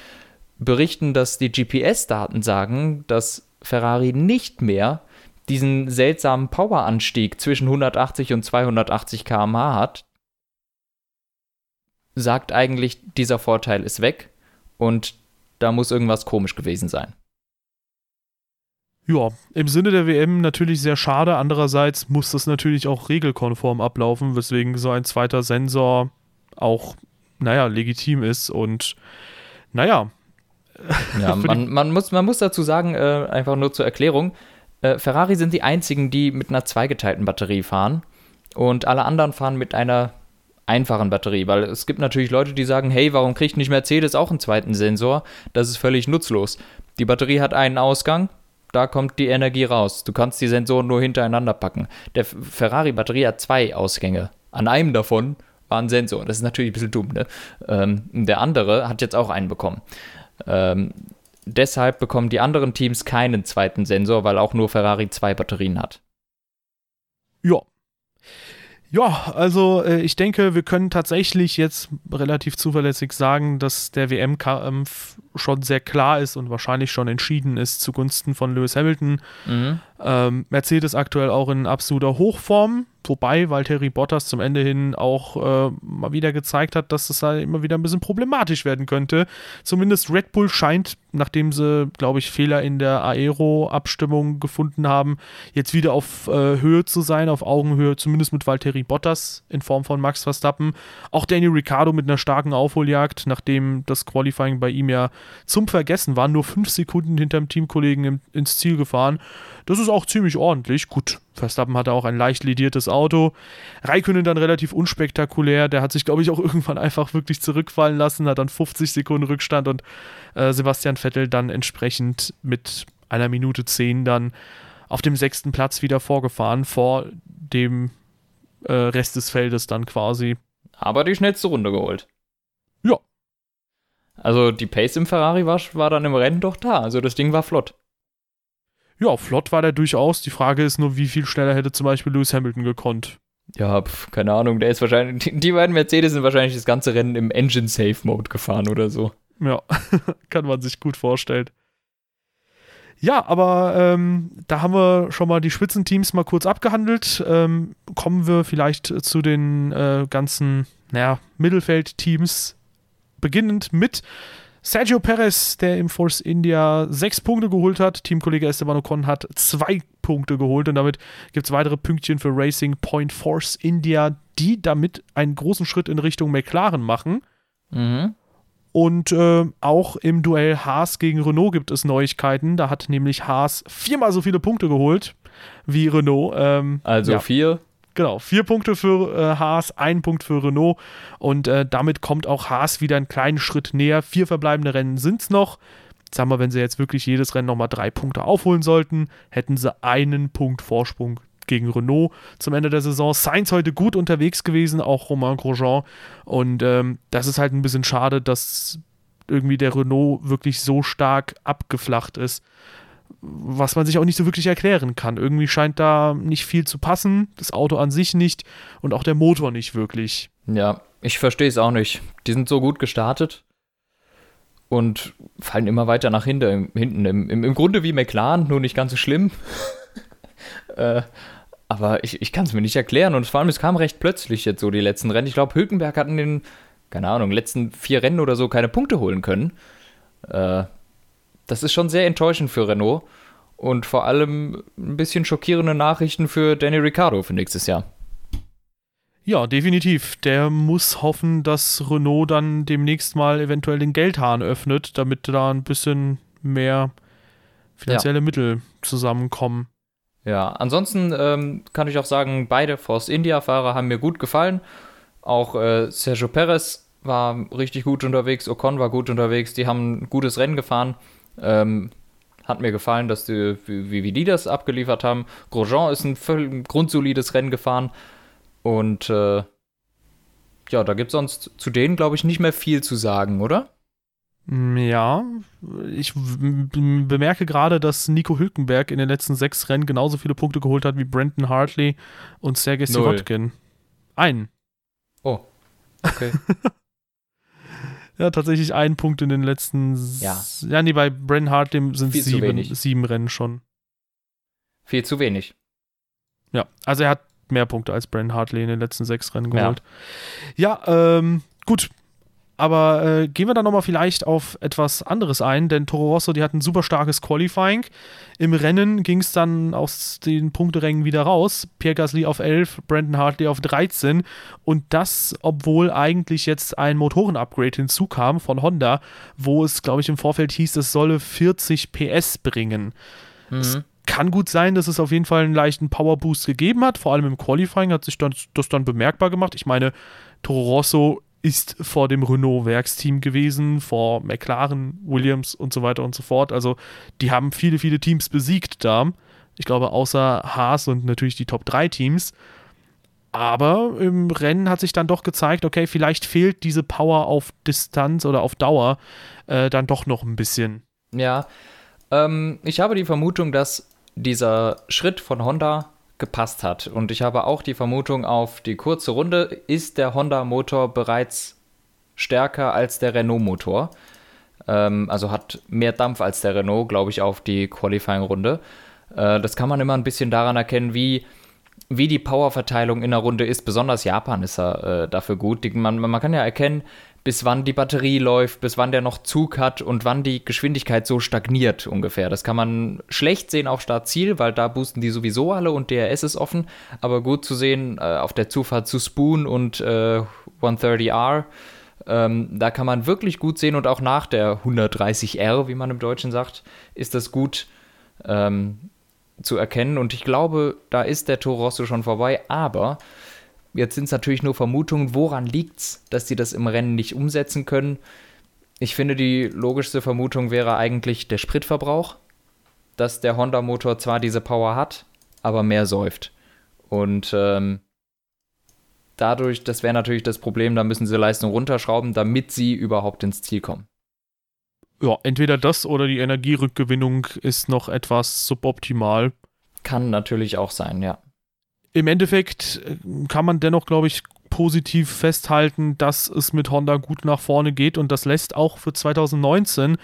berichten, dass die GPS-Daten sagen, dass Ferrari nicht mehr diesen seltsamen Poweranstieg zwischen 180 und 280 km/h hat, sagt eigentlich, dieser Vorteil ist weg und da muss irgendwas komisch gewesen sein. Ja, im Sinne der WM natürlich sehr schade. Andererseits muss das natürlich auch regelkonform ablaufen, weswegen so ein zweiter Sensor auch, naja, legitim ist und, naja. Ja, man, man, muss, man muss dazu sagen, äh, einfach nur zur Erklärung, äh, Ferrari sind die einzigen, die mit einer zweigeteilten Batterie fahren und alle anderen fahren mit einer einfachen Batterie, weil es gibt natürlich Leute, die sagen, hey, warum kriegt nicht Mercedes auch einen zweiten Sensor? Das ist völlig nutzlos. Die Batterie hat einen Ausgang, da kommt die Energie raus. Du kannst die Sensoren nur hintereinander packen. Der Ferrari-Batterie hat zwei Ausgänge. An einem davon war ein Sensor. Das ist natürlich ein bisschen dumm, ne? Ähm, der andere hat jetzt auch einen bekommen. Ähm, deshalb bekommen die anderen Teams keinen zweiten Sensor, weil auch nur Ferrari zwei Batterien hat. Ja, ja, also äh, ich denke, wir können tatsächlich jetzt relativ zuverlässig sagen, dass der WM-Kampf schon sehr klar ist und wahrscheinlich schon entschieden ist zugunsten von Lewis Hamilton. Mhm. Ähm, Mercedes aktuell auch in absoluter Hochform, wobei Valtteri Bottas zum Ende hin auch äh, mal wieder gezeigt hat, dass es da immer wieder ein bisschen problematisch werden könnte. Zumindest Red Bull scheint nachdem sie, glaube ich, Fehler in der Aero-Abstimmung gefunden haben, jetzt wieder auf äh, Höhe zu sein, auf Augenhöhe, zumindest mit Valtteri Bottas in Form von Max Verstappen. Auch Daniel Ricciardo mit einer starken Aufholjagd, nachdem das Qualifying bei ihm ja zum Vergessen war, nur fünf Sekunden hinterm Teamkollegen im, ins Ziel gefahren. Das ist auch ziemlich ordentlich. Gut, Verstappen hatte auch ein leicht lidiertes Auto. Raikönnen dann relativ unspektakulär. Der hat sich, glaube ich, auch irgendwann einfach wirklich zurückfallen lassen, hat dann 50 Sekunden Rückstand und äh, Sebastian Vettel dann entsprechend mit einer Minute 10 dann auf dem sechsten Platz wieder vorgefahren, vor dem äh, Rest des Feldes dann quasi. Aber die schnellste Runde geholt. Ja. Also die Pace im Ferrari war, war dann im Rennen doch da. Also das Ding war flott. Ja, flott war der durchaus. Die Frage ist nur, wie viel schneller hätte zum Beispiel Lewis Hamilton gekonnt. Ja, pf, keine Ahnung. Der ist wahrscheinlich. Die, die beiden Mercedes sind wahrscheinlich das ganze Rennen im Engine Safe Mode gefahren oder so. Ja, kann man sich gut vorstellen. Ja, aber ähm, da haben wir schon mal die Spitzenteams mal kurz abgehandelt. Ähm, kommen wir vielleicht zu den äh, ganzen, naja, Mittelfeldteams. Beginnend mit Sergio Perez, der im Force India sechs Punkte geholt hat. Teamkollege Esteban Ocon hat zwei Punkte geholt und damit gibt es weitere Pünktchen für Racing Point Force India, die damit einen großen Schritt in Richtung McLaren machen. Mhm. Und äh, auch im Duell Haas gegen Renault gibt es Neuigkeiten. Da hat nämlich Haas viermal so viele Punkte geholt wie Renault. Ähm, Also ja. vier. Genau, vier Punkte für äh, Haas, ein Punkt für Renault und äh, damit kommt auch Haas wieder einen kleinen Schritt näher. Vier verbleibende Rennen sind es noch. Sagen wir, wenn sie jetzt wirklich jedes Rennen nochmal drei Punkte aufholen sollten, hätten sie einen Punkt Vorsprung gegen Renault zum Ende der Saison. Sainz heute gut unterwegs gewesen, auch Romain Grosjean. Und ähm, das ist halt ein bisschen schade, dass irgendwie der Renault wirklich so stark abgeflacht ist was man sich auch nicht so wirklich erklären kann. Irgendwie scheint da nicht viel zu passen, das Auto an sich nicht und auch der Motor nicht wirklich. Ja, ich verstehe es auch nicht. Die sind so gut gestartet und fallen immer weiter nach hinten. Im, im, Im Grunde wie McLaren, nur nicht ganz so schlimm. äh, aber ich, ich kann es mir nicht erklären und vor allem, es kam recht plötzlich jetzt so die letzten Rennen. Ich glaube, Hülkenberg hat in den, keine Ahnung, letzten vier Rennen oder so keine Punkte holen können. Äh, das ist schon sehr enttäuschend für Renault und vor allem ein bisschen schockierende Nachrichten für Danny Ricciardo für nächstes Jahr. Ja, definitiv. Der muss hoffen, dass Renault dann demnächst mal eventuell den Geldhahn öffnet, damit da ein bisschen mehr finanzielle ja. Mittel zusammenkommen. Ja, ansonsten ähm, kann ich auch sagen, beide Force India-Fahrer haben mir gut gefallen. Auch äh, Sergio Perez war richtig gut unterwegs, Ocon war gut unterwegs, die haben ein gutes Rennen gefahren. Ähm, hat mir gefallen, dass die, wie, wie die das abgeliefert haben. Grosjean ist ein völlig grundsolides Rennen gefahren. Und äh, ja, da gibt es sonst zu denen, glaube ich, nicht mehr viel zu sagen, oder? Ja, ich bemerke gerade, dass Nico Hülkenberg in den letzten sechs Rennen genauso viele Punkte geholt hat wie Brandon Hartley und Sergei Sirotkin. Einen. Oh, okay. Ja, tatsächlich ein Punkt in den letzten. Ja. Ja, nee, bei Bren Hart dem sind Viel zu sieben, sieben Rennen schon. Viel zu wenig. Ja, also er hat mehr Punkte als Bren Hartley in den letzten sechs Rennen geholt. Ja, ähm, gut. Aber äh, gehen wir dann nochmal vielleicht auf etwas anderes ein, denn Toro Rosso, die hatten ein super starkes Qualifying. Im Rennen ging es dann aus den Punkterängen wieder raus. Pierre Gasly auf 11, Brandon Hartley auf 13. Und das, obwohl eigentlich jetzt ein Motorenupgrade hinzukam von Honda, wo es, glaube ich, im Vorfeld hieß, es solle 40 PS bringen. Es Mhm. kann gut sein, dass es auf jeden Fall einen leichten Powerboost gegeben hat. Vor allem im Qualifying hat sich dann, das dann bemerkbar gemacht. Ich meine, Toro Rosso ist vor dem Renault-Werksteam gewesen, vor McLaren, Williams und so weiter und so fort. Also die haben viele, viele Teams besiegt da. Ich glaube, außer Haas und natürlich die Top 3 Teams. Aber im Rennen hat sich dann doch gezeigt, okay, vielleicht fehlt diese Power auf Distanz oder auf Dauer äh, dann doch noch ein bisschen. Ja, ähm, ich habe die Vermutung, dass dieser Schritt von Honda gepasst hat. Und ich habe auch die Vermutung, auf die kurze Runde ist der Honda-Motor bereits stärker als der Renault-Motor. Ähm, also hat mehr Dampf als der Renault, glaube ich, auf die Qualifying-Runde. Äh, das kann man immer ein bisschen daran erkennen, wie, wie die Powerverteilung in der Runde ist. Besonders Japan ist er äh, dafür gut. Die, man, man kann ja erkennen, bis wann die Batterie läuft, bis wann der noch Zug hat und wann die Geschwindigkeit so stagniert ungefähr. Das kann man schlecht sehen auf Start-Ziel, weil da boosten die sowieso alle und DRS ist offen, aber gut zu sehen äh, auf der Zufahrt zu Spoon und äh, 130R. Ähm, da kann man wirklich gut sehen und auch nach der 130R, wie man im Deutschen sagt, ist das gut ähm, zu erkennen. Und ich glaube, da ist der Toro Rosso schon vorbei, aber Jetzt sind es natürlich nur Vermutungen. Woran liegt es, dass die das im Rennen nicht umsetzen können? Ich finde, die logischste Vermutung wäre eigentlich der Spritverbrauch, dass der Honda-Motor zwar diese Power hat, aber mehr säuft. Und ähm, dadurch, das wäre natürlich das Problem, da müssen sie Leistung runterschrauben, damit sie überhaupt ins Ziel kommen. Ja, entweder das oder die Energierückgewinnung ist noch etwas suboptimal. Kann natürlich auch sein, ja im Endeffekt äh, kann man dennoch, glaube ich, positiv festhalten, dass es mit Honda gut nach vorne geht und das lässt auch für 2019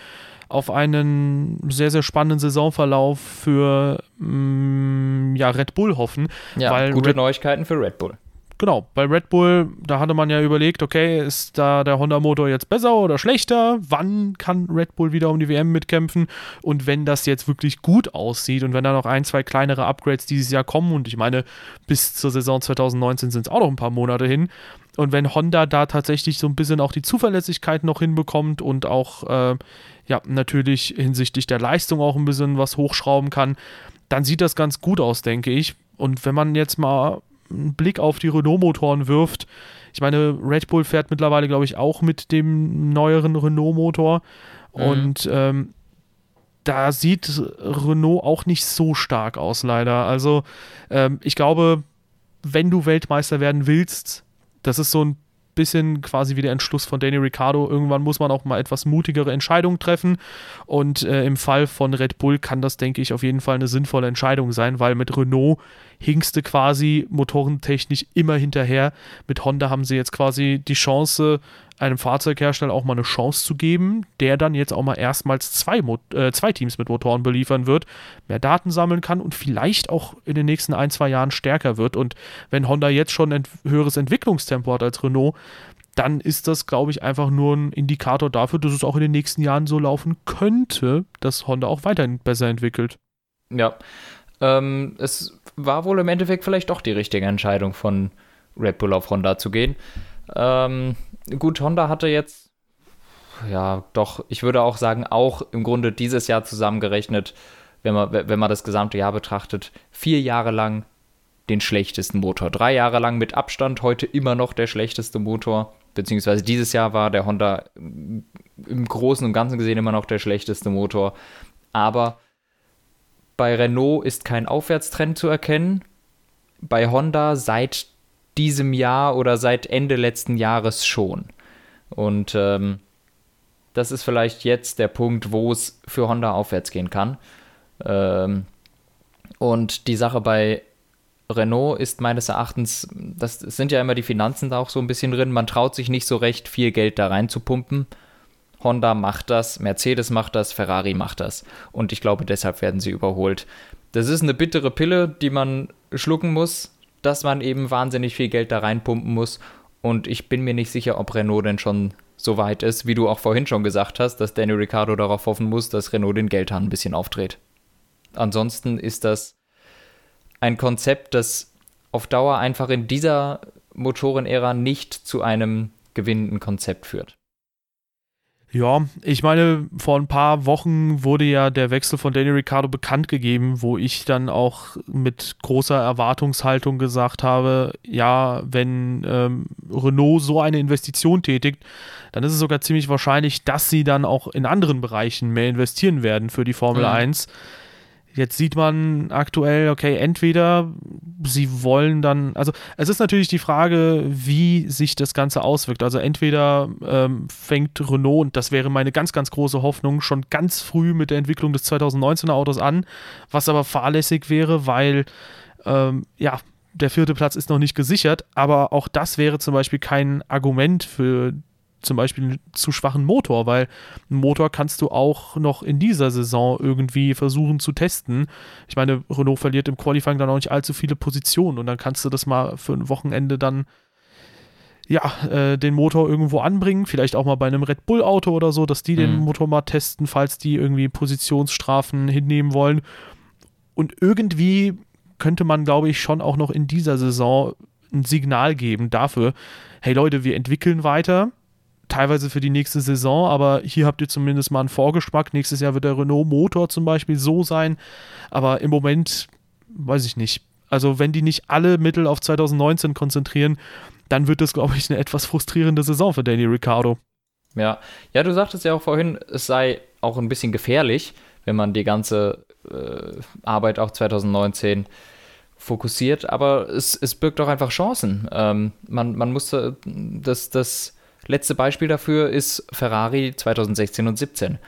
auf einen sehr, sehr spannenden Saisonverlauf für mm, ja, Red Bull hoffen. Ja, gute Red Neuigkeiten für Red Bull genau, bei Red Bull, da hatte man ja überlegt, okay, ist da der Honda-Motor jetzt besser oder schlechter? Wann kann Red Bull wieder um die WM mitkämpfen? Und wenn das jetzt wirklich gut aussieht und wenn da noch ein, zwei kleinere Upgrades dieses Jahr kommen, und ich meine, bis zur Saison 2019 sind es auch noch ein paar Monate hin, und wenn Honda da tatsächlich so ein bisschen auch die Zuverlässigkeit noch hinbekommt und auch, äh, ja, natürlich hinsichtlich der Leistung auch ein bisschen was hochschrauben kann, dann sieht das ganz gut aus, denke ich. Und wenn man jetzt mal einen Blick auf die Renault-Motoren wirft, ich meine, Red Bull fährt mittlerweile, glaube ich, auch mit dem neueren Renault-Motor. Mhm. Und ähm, da sieht Renault auch nicht so stark aus, leider. Also, ähm, ich glaube, wenn du Weltmeister werden willst, das ist so ein bisschen quasi wie der Entschluss von Danny Ricciardo. Irgendwann muss man auch mal etwas mutigere Entscheidungen treffen. Und äh, im Fall von Red Bull kann das, denke ich, auf jeden Fall eine sinnvolle Entscheidung sein, weil mit Renault hingste quasi motorentechnisch immer hinterher. Mit Honda haben sie jetzt quasi die Chance, einem Fahrzeughersteller auch mal eine Chance zu geben, der dann jetzt auch mal erstmals zwei, äh, zwei Teams mit Motoren beliefern wird, mehr Daten sammeln kann und vielleicht auch in den nächsten ein, zwei Jahren stärker wird. Und wenn Honda jetzt schon ein höheres Entwicklungstempo hat als Renault, dann ist das, glaube ich, einfach nur ein Indikator dafür, dass es auch in den nächsten Jahren so laufen könnte, dass Honda auch weiterhin besser entwickelt. Ja, ähm, es war wohl im Endeffekt vielleicht doch die richtige Entscheidung von Red Bull auf Honda zu gehen. Ähm, gut, Honda hatte jetzt, ja, doch, ich würde auch sagen, auch im Grunde dieses Jahr zusammengerechnet, wenn man, wenn man das gesamte Jahr betrachtet, vier Jahre lang den schlechtesten Motor. Drei Jahre lang mit Abstand, heute immer noch der schlechteste Motor. Beziehungsweise dieses Jahr war der Honda im Großen und Ganzen gesehen immer noch der schlechteste Motor. Aber bei Renault ist kein Aufwärtstrend zu erkennen. Bei Honda seit diesem Jahr oder seit Ende letzten Jahres schon. Und ähm, das ist vielleicht jetzt der Punkt, wo es für Honda aufwärts gehen kann. Ähm, und die Sache bei Renault ist meines Erachtens, das sind ja immer die Finanzen da auch so ein bisschen drin, man traut sich nicht so recht, viel Geld da rein zu pumpen. Honda macht das, Mercedes macht das, Ferrari macht das. Und ich glaube, deshalb werden sie überholt. Das ist eine bittere Pille, die man schlucken muss, dass man eben wahnsinnig viel Geld da reinpumpen muss. Und ich bin mir nicht sicher, ob Renault denn schon so weit ist, wie du auch vorhin schon gesagt hast, dass Danny Ricciardo darauf hoffen muss, dass Renault den Geldhahn ein bisschen aufdreht. Ansonsten ist das ein Konzept, das auf Dauer einfach in dieser Motorenära nicht zu einem gewinnenden Konzept führt. Ja, ich meine, vor ein paar Wochen wurde ja der Wechsel von Danny Ricciardo bekannt gegeben, wo ich dann auch mit großer Erwartungshaltung gesagt habe, ja, wenn ähm, Renault so eine Investition tätigt, dann ist es sogar ziemlich wahrscheinlich, dass sie dann auch in anderen Bereichen mehr investieren werden für die Formel mhm. 1 Jetzt sieht man aktuell, okay, entweder sie wollen dann, also es ist natürlich die Frage, wie sich das Ganze auswirkt. Also entweder ähm, fängt Renault, und das wäre meine ganz, ganz große Hoffnung, schon ganz früh mit der Entwicklung des 2019er Autos an, was aber fahrlässig wäre, weil ähm, ja, der vierte Platz ist noch nicht gesichert, aber auch das wäre zum Beispiel kein Argument für zum Beispiel einen zu schwachen Motor, weil einen Motor kannst du auch noch in dieser Saison irgendwie versuchen zu testen. Ich meine, Renault verliert im Qualifying dann auch nicht allzu viele Positionen und dann kannst du das mal für ein Wochenende dann ja, äh, den Motor irgendwo anbringen, vielleicht auch mal bei einem Red Bull Auto oder so, dass die mhm. den Motor mal testen, falls die irgendwie Positionsstrafen hinnehmen wollen. Und irgendwie könnte man, glaube ich, schon auch noch in dieser Saison ein Signal geben dafür, hey Leute, wir entwickeln weiter, teilweise für die nächste Saison, aber hier habt ihr zumindest mal einen Vorgeschmack. Nächstes Jahr wird der Renault Motor zum Beispiel so sein, aber im Moment weiß ich nicht. Also wenn die nicht alle Mittel auf 2019 konzentrieren, dann wird das, glaube ich, eine etwas frustrierende Saison für Danny Ricciardo. Ja, ja, du sagtest ja auch vorhin, es sei auch ein bisschen gefährlich, wenn man die ganze äh, Arbeit auch 2019 fokussiert, aber es, es birgt auch einfach Chancen. Ähm, man, man musste, das, das letzte Beispiel dafür ist Ferrari 2016 und 17.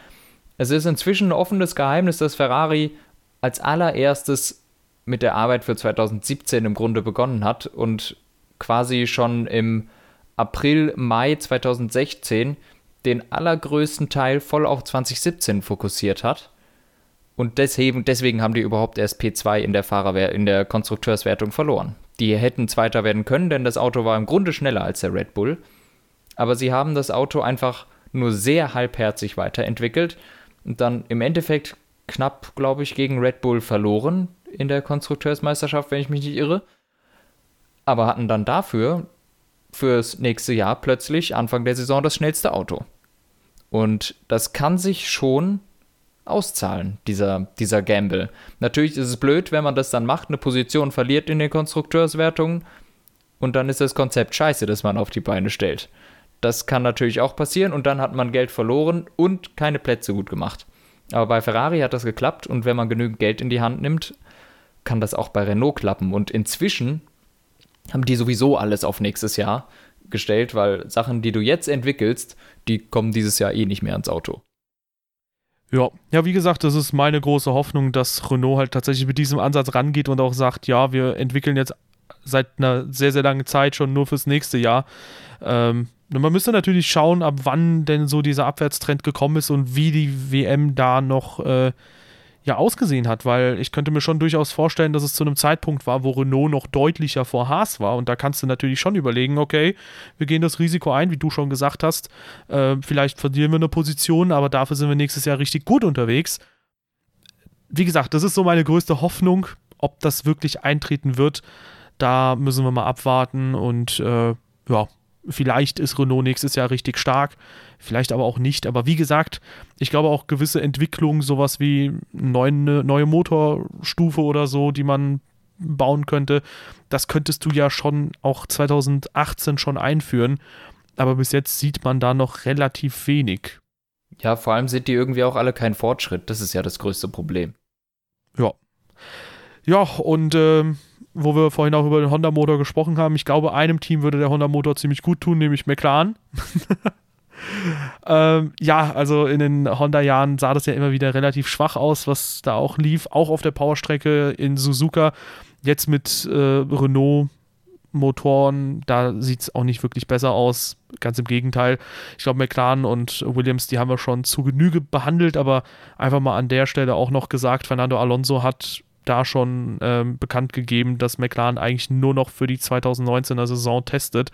Es ist inzwischen ein offenes Geheimnis, dass Ferrari als allererstes mit der Arbeit für 2017 im Grunde begonnen hat und quasi schon im April, Mai 2016 den allergrößten Teil voll auf 2017 fokussiert hat. Und deswegen, deswegen haben die überhaupt erst P2 in der Fahrerwehr, in der Konstrukteurswertung verloren. Die hätten Zweiter werden können, denn das Auto war im Grunde schneller als der Red Bull. Aber sie haben das Auto einfach nur sehr halbherzig weiterentwickelt und dann im Endeffekt knapp, glaube ich, gegen Red Bull verloren in der Konstrukteursmeisterschaft, wenn ich mich nicht irre. Aber hatten dann dafür fürs nächste Jahr plötzlich Anfang der Saison das schnellste Auto. Und das kann sich schon auszahlen, dieser, dieser Gamble. Natürlich ist es blöd, wenn man das dann macht, eine Position verliert in den Konstrukteurswertungen und dann ist das Konzept scheiße, das man auf die Beine stellt. Das kann natürlich auch passieren und dann hat man Geld verloren und keine Plätze gut gemacht. Aber bei Ferrari hat das geklappt und wenn man genügend Geld in die Hand nimmt, kann das auch bei Renault klappen. Und inzwischen haben die sowieso alles auf nächstes Jahr gestellt, weil Sachen, die du jetzt entwickelst, die kommen dieses Jahr eh nicht mehr ans Auto. Ja, ja, wie gesagt, das ist meine große Hoffnung, dass Renault halt tatsächlich mit diesem Ansatz rangeht und auch sagt, ja, wir entwickeln jetzt seit einer sehr, sehr langen Zeit schon nur fürs nächste Jahr. Ähm, man müsste natürlich schauen, ab wann denn so dieser Abwärtstrend gekommen ist und wie die WM da noch äh, ja ausgesehen hat, weil ich könnte mir schon durchaus vorstellen, dass es zu einem Zeitpunkt war, wo Renault noch deutlicher vor Haas war. Und da kannst du natürlich schon überlegen, okay, wir gehen das Risiko ein, wie du schon gesagt hast, äh, vielleicht verlieren wir eine Position, aber dafür sind wir nächstes Jahr richtig gut unterwegs. Wie gesagt, das ist so meine größte Hoffnung, ob das wirklich eintreten wird, da müssen wir mal abwarten und äh, ja, Vielleicht ist Renault nächstes Jahr richtig stark, vielleicht aber auch nicht. Aber wie gesagt, ich glaube auch gewisse Entwicklungen, sowas wie eine neue Motorstufe oder so, die man bauen könnte, das könntest du ja schon auch 2018 schon einführen. Aber bis jetzt sieht man da noch relativ wenig. Ja, vor allem sind die irgendwie auch alle kein Fortschritt. Das ist ja das größte Problem. Ja. Ja, und äh, wo wir vorhin auch über den Honda-Motor gesprochen haben, ich glaube, einem Team würde der Honda-Motor ziemlich gut tun, nämlich McLaren. ähm, ja, also in den Honda-Jahren sah das ja immer wieder relativ schwach aus, was da auch lief, auch auf der Powerstrecke in Suzuka. Jetzt mit äh, Renault Motoren, da sieht es auch nicht wirklich besser aus. Ganz im Gegenteil. Ich glaube, McLaren und Williams, die haben wir schon zu Genüge behandelt, aber einfach mal an der Stelle auch noch gesagt, Fernando Alonso hat da schon ähm, bekannt gegeben, dass McLaren eigentlich nur noch für die 2019er Saison testet.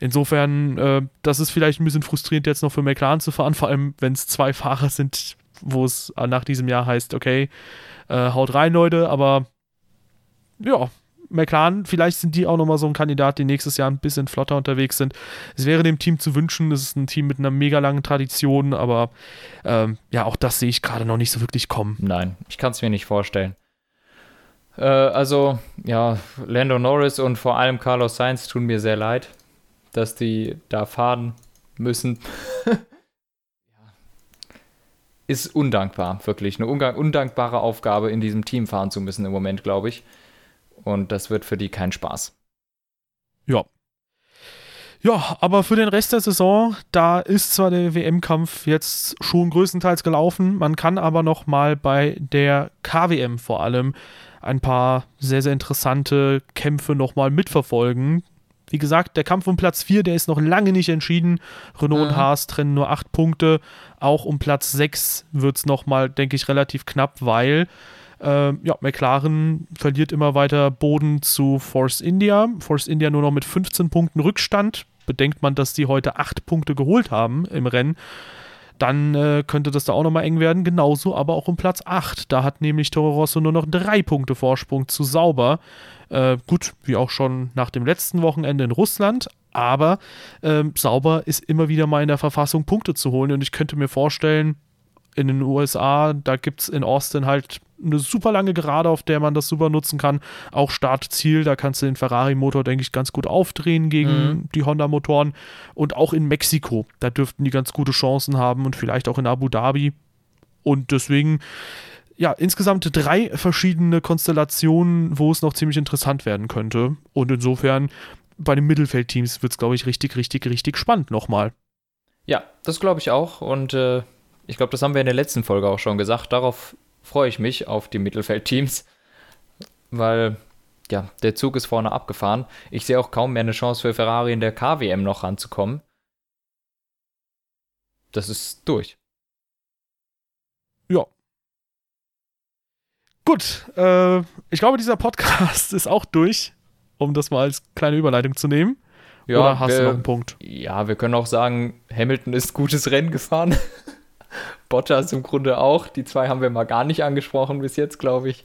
Insofern, äh, das ist vielleicht ein bisschen frustrierend jetzt noch für McLaren zu fahren, vor allem wenn es zwei Fahrer sind, wo es nach diesem Jahr heißt, okay, äh, haut rein, Leute, aber ja, McLaren, vielleicht sind die auch nochmal so ein Kandidat, die nächstes Jahr ein bisschen flotter unterwegs sind. Es wäre dem Team zu wünschen, es ist ein Team mit einer mega langen Tradition, aber ähm, ja, auch das sehe ich gerade noch nicht so wirklich kommen. Nein, ich kann es mir nicht vorstellen. Äh, also, ja, Lando Norris und vor allem Carlos Sainz tun mir sehr leid, dass die da fahren müssen. Ist undankbar, wirklich. Eine undankbare Aufgabe, in diesem Team fahren zu müssen im Moment, glaube ich. Und das wird für die kein Spaß. Ja. Ja, aber für den Rest der Saison, da ist zwar der WM-Kampf jetzt schon größtenteils gelaufen, man kann aber noch mal bei der KWM vor allem ein paar sehr, sehr interessante Kämpfe nochmal mitverfolgen. Wie gesagt, der Kampf um Platz 4, der ist noch lange nicht entschieden. Renault mhm. und Haas trennen nur 8 Punkte. Auch um Platz 6 wird es nochmal, denke ich, relativ knapp, weil äh, ja, McLaren verliert immer weiter Boden zu Force India. Force India nur noch mit 15 Punkten Rückstand. bedenkt man, dass die heute acht Punkte geholt haben im Rennen, dann äh, könnte das da auch nochmal eng werden. Genauso aber auch um Platz 8. Da hat nämlich Toro Rosso nur noch drei Punkte Vorsprung zu Sauber. Äh, gut, wie auch schon nach dem letzten Wochenende in Russland. Aber äh, Sauber ist immer wieder mal in der Verfassung, Punkte zu holen. Und ich könnte mir vorstellen, in den USA, da gibt es in Austin halt eine super lange Gerade, auf der man das super nutzen kann. Auch Start-Ziel, da kannst du den Ferrari-Motor, denke ich, ganz gut aufdrehen gegen mhm. die Honda-Motoren. Und auch in Mexiko, da dürften die ganz gute Chancen haben und vielleicht auch in Abu Dhabi. Und deswegen, ja, insgesamt drei verschiedene Konstellationen, wo es noch ziemlich interessant werden könnte. Und insofern, bei den Mittelfeldteams wird es, glaube ich, richtig, richtig, richtig spannend nochmal. Ja, das glaube ich auch. Und äh, ich glaube, das haben wir in der letzten Folge auch schon gesagt. Darauf freue ich mich auf die Mittelfeldteams, weil ja, der Zug ist vorne abgefahren. Ich sehe auch kaum mehr eine Chance für Ferrari in der KWM noch ranzukommen. Das ist durch. Ja. Gut, äh, ich glaube, dieser Podcast ist auch durch, um das mal als kleine Überleitung zu nehmen. Ja, Oder hast wir, du noch einen Punkt? Ja, wir können auch sagen, Hamilton ist gutes Rennen gefahren. Bottas im Grunde auch. Die zwei haben wir mal gar nicht angesprochen bis jetzt, glaube ich.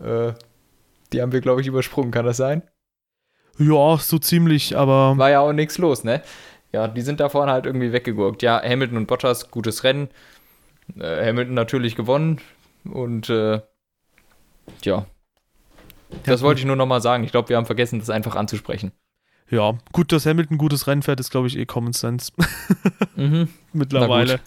Äh, die haben wir, glaube ich, übersprungen. Kann das sein? Ja, so ziemlich, aber. War ja auch nichts los, ne? Ja, die sind da vorne halt irgendwie weggegurkt. Ja, Hamilton und Bottas, gutes Rennen. Äh, Hamilton natürlich gewonnen. Und äh, ja. Das wollte ich nur nochmal sagen. Ich glaube, wir haben vergessen, das einfach anzusprechen. Ja, gut, dass Hamilton gutes Rennen fährt, ist, glaube ich, eh Common Sense. mhm. Mittlerweile.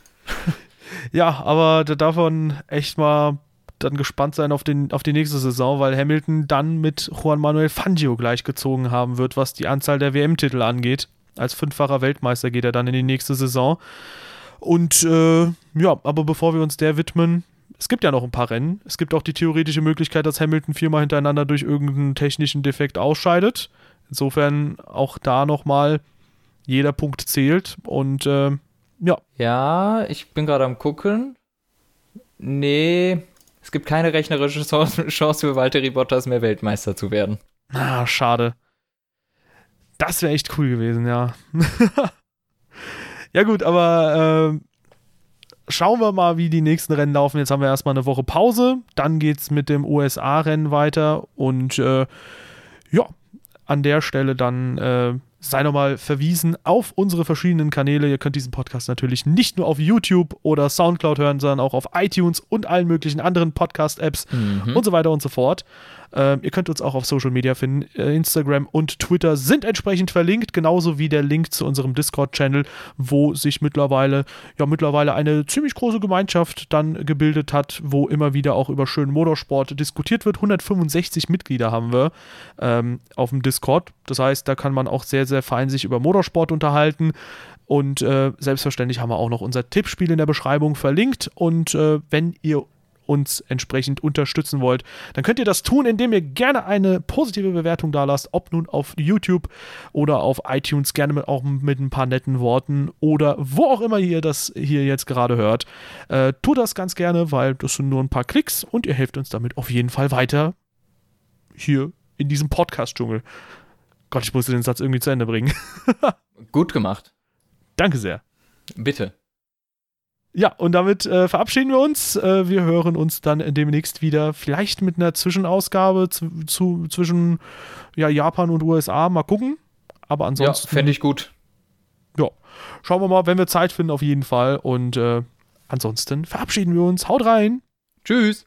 Ja, aber da darf man echt mal dann gespannt sein auf, den, auf die nächste Saison, weil Hamilton dann mit Juan Manuel Fangio gleichgezogen haben wird, was die Anzahl der WM-Titel angeht. Als fünffacher Weltmeister geht er dann in die nächste Saison. Und äh, ja, aber bevor wir uns der widmen, es gibt ja noch ein paar Rennen. Es gibt auch die theoretische Möglichkeit, dass Hamilton viermal hintereinander durch irgendeinen technischen Defekt ausscheidet. Insofern auch da nochmal jeder Punkt zählt. Und äh, ja. Ja, ich bin gerade am gucken. Nee, es gibt keine rechnerische Chance für Valtteri Bottas mehr Weltmeister zu werden. Ah, schade. Das wäre echt cool gewesen, ja. ja gut, aber äh, schauen wir mal, wie die nächsten Rennen laufen. Jetzt haben wir erstmal eine Woche Pause. Dann geht es mit dem USA-Rennen weiter. Und äh, ja, an der Stelle dann äh, sei nochmal verwiesen auf unsere verschiedenen Kanäle. Ihr könnt diesen Podcast natürlich nicht nur auf YouTube oder Soundcloud hören, sondern auch auf iTunes und allen möglichen anderen Podcast-Apps mhm. und so weiter und so fort. Ähm, ihr könnt uns auch auf Social Media finden. Äh, Instagram und Twitter sind entsprechend verlinkt, genauso wie der Link zu unserem Discord-Channel, wo sich mittlerweile, ja, mittlerweile eine ziemlich große Gemeinschaft dann gebildet hat, wo immer wieder auch über schönen Motorsport diskutiert wird. 165 Mitglieder haben wir ähm, auf dem Discord. Das heißt, da kann man auch sehr, sehr fein sich über Motorsport unterhalten. Und äh, selbstverständlich haben wir auch noch unser Tippspiel in der Beschreibung verlinkt. Und äh, wenn ihr uns entsprechend unterstützen wollt, dann könnt ihr das tun, indem ihr gerne eine positive Bewertung da lasst, ob nun auf YouTube oder auf iTunes, gerne mit, auch mit ein paar netten Worten oder wo auch immer ihr das hier jetzt gerade hört. Äh, tut das ganz gerne, weil das sind nur ein paar Klicks und ihr helft uns damit auf jeden Fall weiter hier in diesem Podcast-Dschungel. Gott, ich musste den Satz irgendwie zu Ende bringen. Gut gemacht. Danke sehr. Bitte. Ja, und damit äh, verabschieden wir uns. Äh, wir hören uns dann demnächst wieder, vielleicht mit einer Zwischenausgabe zu, zu, zwischen ja, Japan und USA. Mal gucken. Aber ansonsten. Ja, fände ich gut. Ja, schauen wir mal, wenn wir Zeit finden, auf jeden Fall. Und äh, ansonsten verabschieden wir uns. Haut rein. Tschüss.